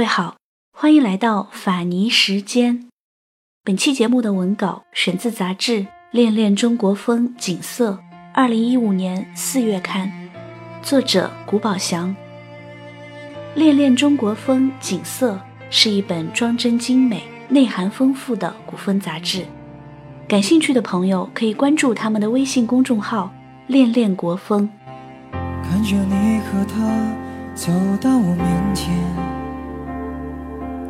各位好，欢迎来到法尼时间。本期节目的文稿选自杂志《恋恋中国风·景色》，二零一五年四月刊，作者古宝祥。《恋恋中国风·景色》是一本装帧精美、内涵丰富的古风杂志。感兴趣的朋友可以关注他们的微信公众号“恋恋国风”。看着你和他走到我面前，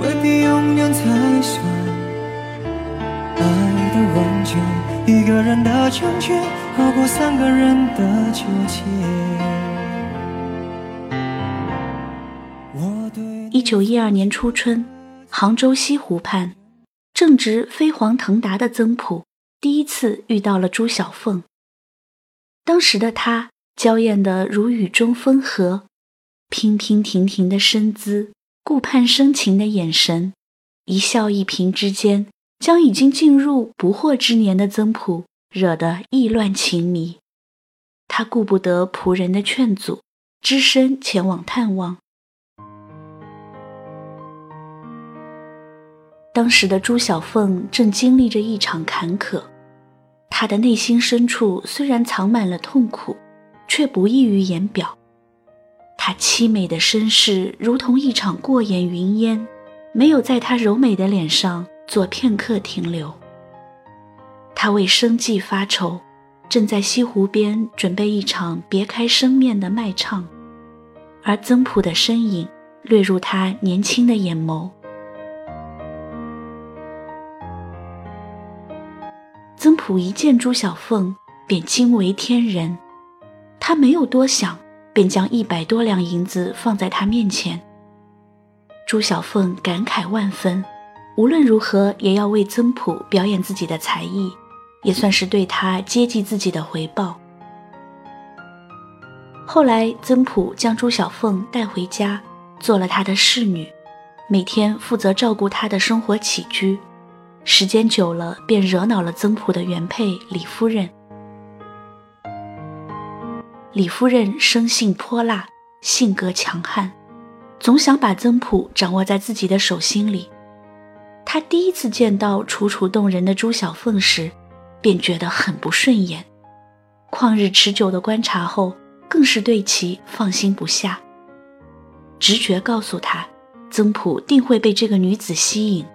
未必永远才算爱的完整，一个人的成全好过三个人的纠结。一九一二年初春，杭州西湖畔，正值飞黄腾达的曾朴第一次遇到了朱小凤。当时的她娇艳的如雨中风荷，娉娉婷婷的身姿。顾盼生情的眼神，一笑一颦之间，将已经进入不惑之年的曾朴惹得意乱情迷。他顾不得仆人的劝阻，只身前往探望。当时的朱小凤正经历着一场坎坷，她的内心深处虽然藏满了痛苦，却不易于言表。她凄美的身世如同一场过眼云烟，没有在她柔美的脸上做片刻停留。她为生计发愁，正在西湖边准备一场别开生面的卖唱，而曾朴的身影掠入她年轻的眼眸。曾朴一见朱小凤，便惊为天人，他没有多想。便将一百多两银子放在他面前。朱小凤感慨万分，无论如何也要为曾朴表演自己的才艺，也算是对他接济自己的回报。后来，曾朴将朱小凤带回家，做了他的侍女，每天负责照顾他的生活起居。时间久了，便惹恼了曾朴的原配李夫人。李夫人生性泼辣，性格强悍，总想把曾朴掌握在自己的手心里。她第一次见到楚楚动人的朱小凤时，便觉得很不顺眼。旷日持久的观察后，更是对其放心不下。直觉告诉他，曾朴定会被这个女子吸引。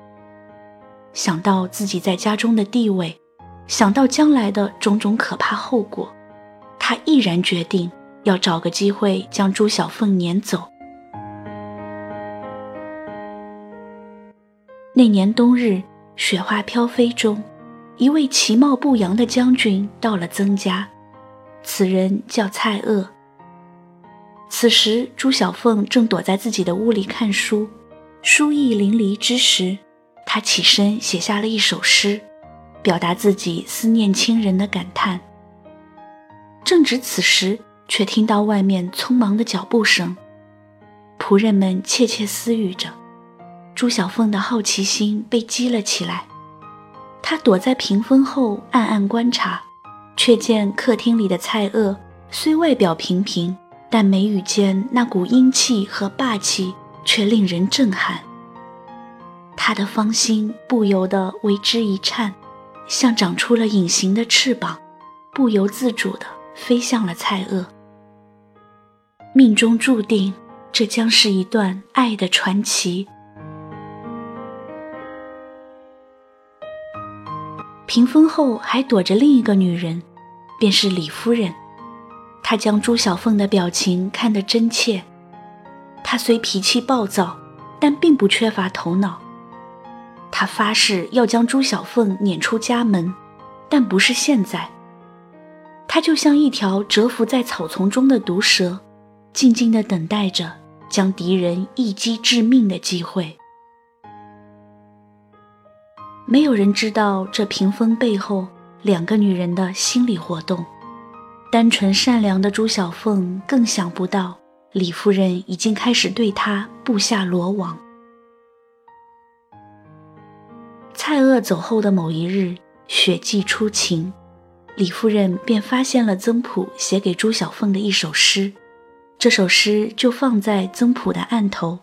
想到自己在家中的地位，想到将来的种种可怕后果。他毅然决定要找个机会将朱小凤撵走。那年冬日，雪花飘飞中，一位其貌不扬的将军到了曾家，此人叫蔡锷。此时，朱小凤正躲在自己的屋里看书，书意淋漓之时，他起身写下了一首诗，表达自己思念亲人的感叹。正值此时，却听到外面匆忙的脚步声，仆人们窃窃私语着。朱小凤的好奇心被激了起来，她躲在屏风后暗暗观察，却见客厅里的蔡锷虽外表平平，但眉宇间那股英气和霸气却令人震撼。他的芳心不由得为之一颤，像长出了隐形的翅膀，不由自主的。飞向了蔡锷，命中注定，这将是一段爱的传奇。屏风后还躲着另一个女人，便是李夫人。她将朱小凤的表情看得真切。她虽脾气暴躁，但并不缺乏头脑。她发誓要将朱小凤撵出家门，但不是现在。他就像一条蛰伏在草丛中的毒蛇，静静地等待着将敌人一击致命的机会。没有人知道这屏风背后两个女人的心理活动。单纯善良的朱小凤更想不到，李夫人已经开始对她布下罗网。蔡锷走后的某一日，雪霁初晴，李夫人便发现了曾朴写给朱小凤的一首诗。这首诗就放在曾朴的案头。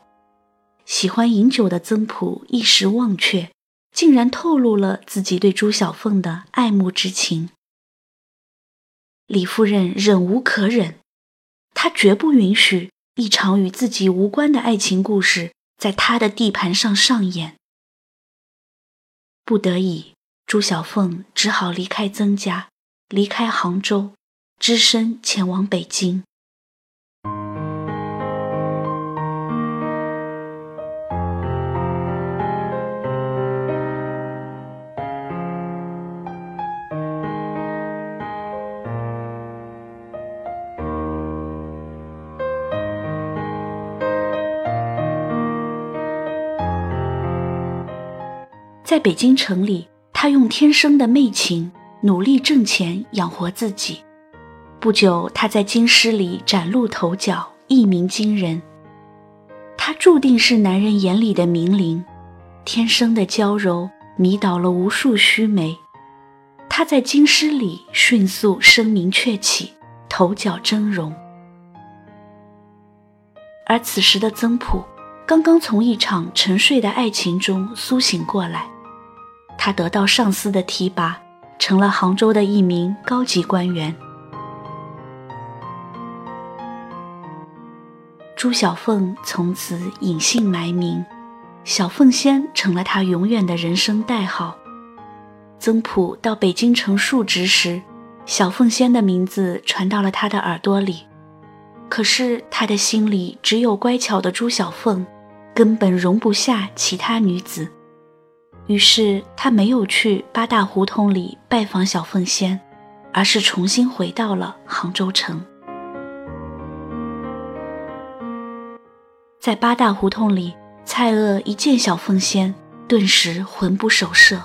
喜欢饮酒的曾朴一时忘却，竟然透露了自己对朱小凤的爱慕之情。李夫人忍无可忍，她绝不允许一场与自己无关的爱情故事在她的地盘上上演。不得已，朱小凤只好离开曾家，离开杭州，只身前往北京。在北京城里，他用天生的媚情努力挣钱养活自己。不久，他在京师里崭露头角，一鸣惊人。他注定是男人眼里的名伶，天生的娇柔迷倒了无数须眉。他在京师里迅速声名鹊起，头角峥嵘。而此时的曾朴，刚刚从一场沉睡的爱情中苏醒过来。他得到上司的提拔，成了杭州的一名高级官员。朱小凤从此隐姓埋名，小凤仙成了他永远的人生代号。曾朴到北京城述职时，小凤仙的名字传到了他的耳朵里，可是他的心里只有乖巧的朱小凤，根本容不下其他女子。于是他没有去八大胡同里拜访小凤仙，而是重新回到了杭州城。在八大胡同里，蔡锷一见小凤仙，顿时魂不守舍。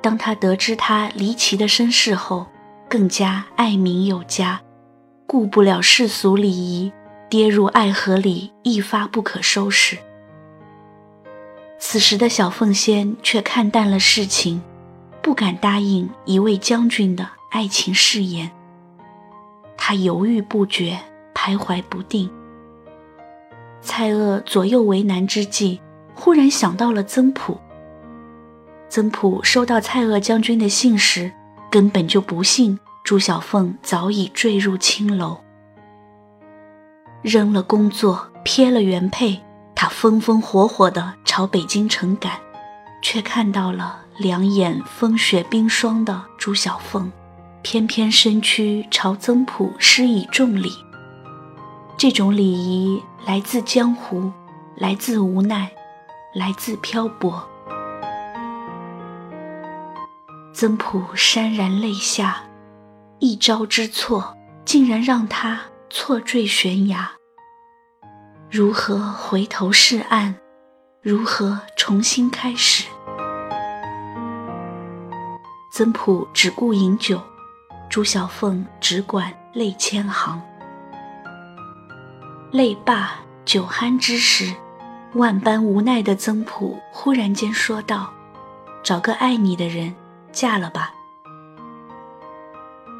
当他得知她离奇的身世后，更加爱民有加，顾不了世俗礼仪，跌入爱河里，一发不可收拾。此时的小凤仙却看淡了事情，不敢答应一位将军的爱情誓言。她犹豫不决，徘徊不定。蔡锷左右为难之际，忽然想到了曾朴。曾朴收到蔡锷将军的信时，根本就不信朱小凤早已坠入青楼，扔了工作，撇了原配。他风风火火地朝北京城赶，却看到了两眼风雪冰霜的朱小凤，偏偏身躯朝曾朴施以重礼。这种礼仪来自江湖，来自无奈，来自漂泊。曾朴潸然泪下，一朝之错，竟然让他错坠悬崖。如何回头是岸？如何重新开始？曾朴只顾饮酒，朱小凤只管泪千行。泪罢酒酣之时，万般无奈的曾朴忽然间说道：“找个爱你的人，嫁了吧。”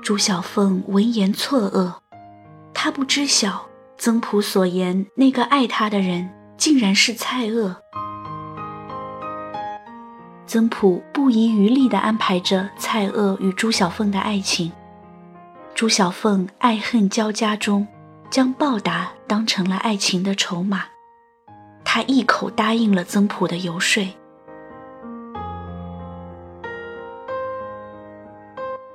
朱小凤闻言错愕，她不知晓。曾朴所言，那个爱她的人竟然是蔡锷。曾朴不遗余力地安排着蔡锷与朱小凤的爱情。朱小凤爱恨交加中，将报答当成了爱情的筹码。他一口答应了曾朴的游说。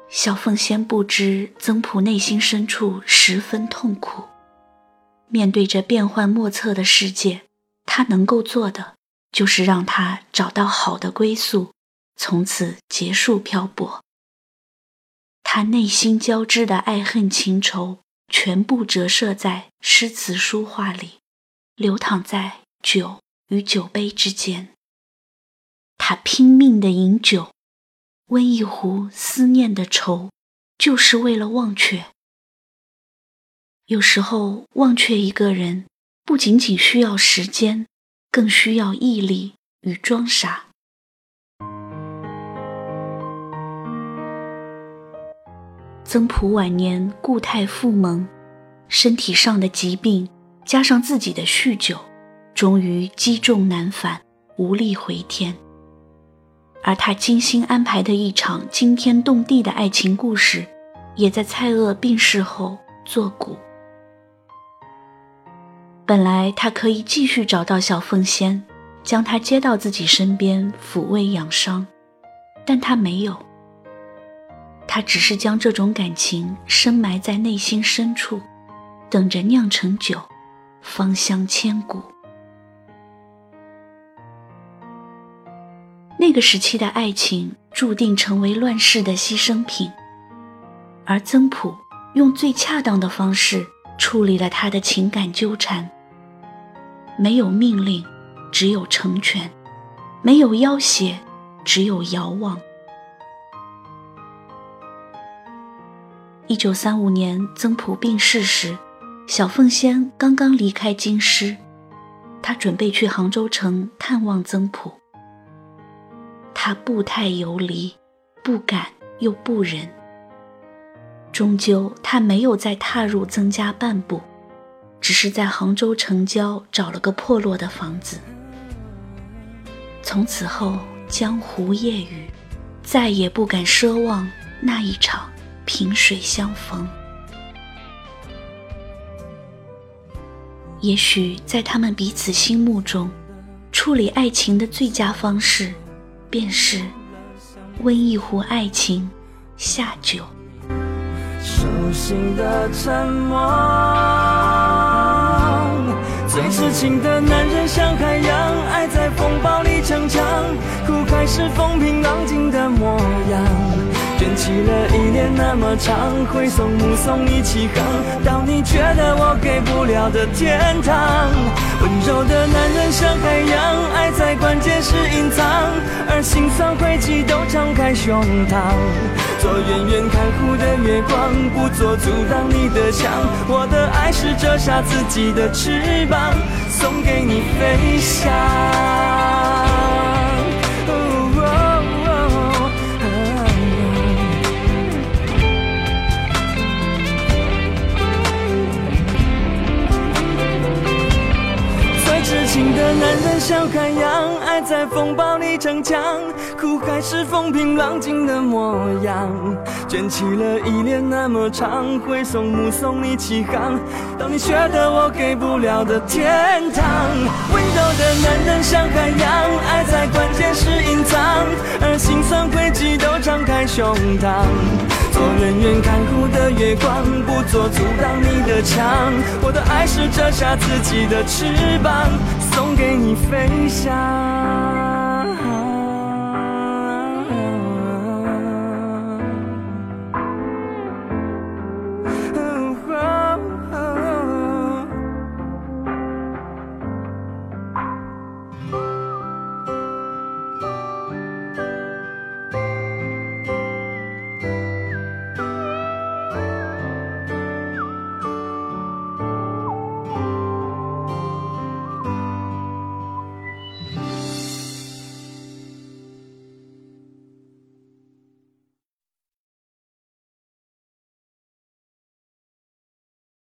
小凤仙不知曾朴内心深处十分痛苦。面对着变幻莫测的世界，他能够做的就是让他找到好的归宿，从此结束漂泊。他内心交织的爱恨情仇，全部折射在诗词书画里。流淌在酒与酒杯之间。他拼命的饮酒，温一壶思念的愁，就是为了忘却。有时候，忘却一个人，不仅仅需要时间，更需要毅力与装傻。曾朴晚年故态复萌，身体上的疾病加上自己的酗酒，终于积重难返，无力回天。而他精心安排的一场惊天动地的爱情故事，也在蔡锷病逝后作古。本来他可以继续找到小凤仙，将她接到自己身边抚慰养伤，但他没有。他只是将这种感情深埋在内心深处，等着酿成酒，芳香千古。那个时期的爱情注定成为乱世的牺牲品，而曾朴用最恰当的方式处理了他的情感纠缠。没有命令，只有成全；没有要挟，只有遥望。一九三五年，曾朴病逝时，小凤仙刚刚离开京师，她准备去杭州城探望曾朴。她步态游离，不敢又不忍。终究，她没有再踏入曾家半步。只是在杭州城郊找了个破落的房子。从此后，江湖夜雨，再也不敢奢望那一场萍水相逢。也许在他们彼此心目中，处理爱情的最佳方式，便是温一壶爱情，下酒。手心的沉默。最痴情的男人像海洋，爱在风暴里逞强，苦海是风平浪静的模样。卷起了依恋那么长，挥送目送你起航，到你觉得我给不了的天堂。温柔的男人像海洋，爱在关键时隐藏，而心酸轨迹都敞开胸膛。做远远看护的月光，不做阻挡你的墙。我的爱是折下自己的翅膀，送给你飞翔。男人像海洋，爱在风暴里逞强，苦海是风平浪静的模样。卷起了依恋那么长，挥手目送你起航，到你觉得我给不了的天堂。温柔的男人像海洋，爱在关键时胸膛。做远远看护的月光，不做阻挡你的墙。我的爱是折下自己的翅膀，送给你飞翔。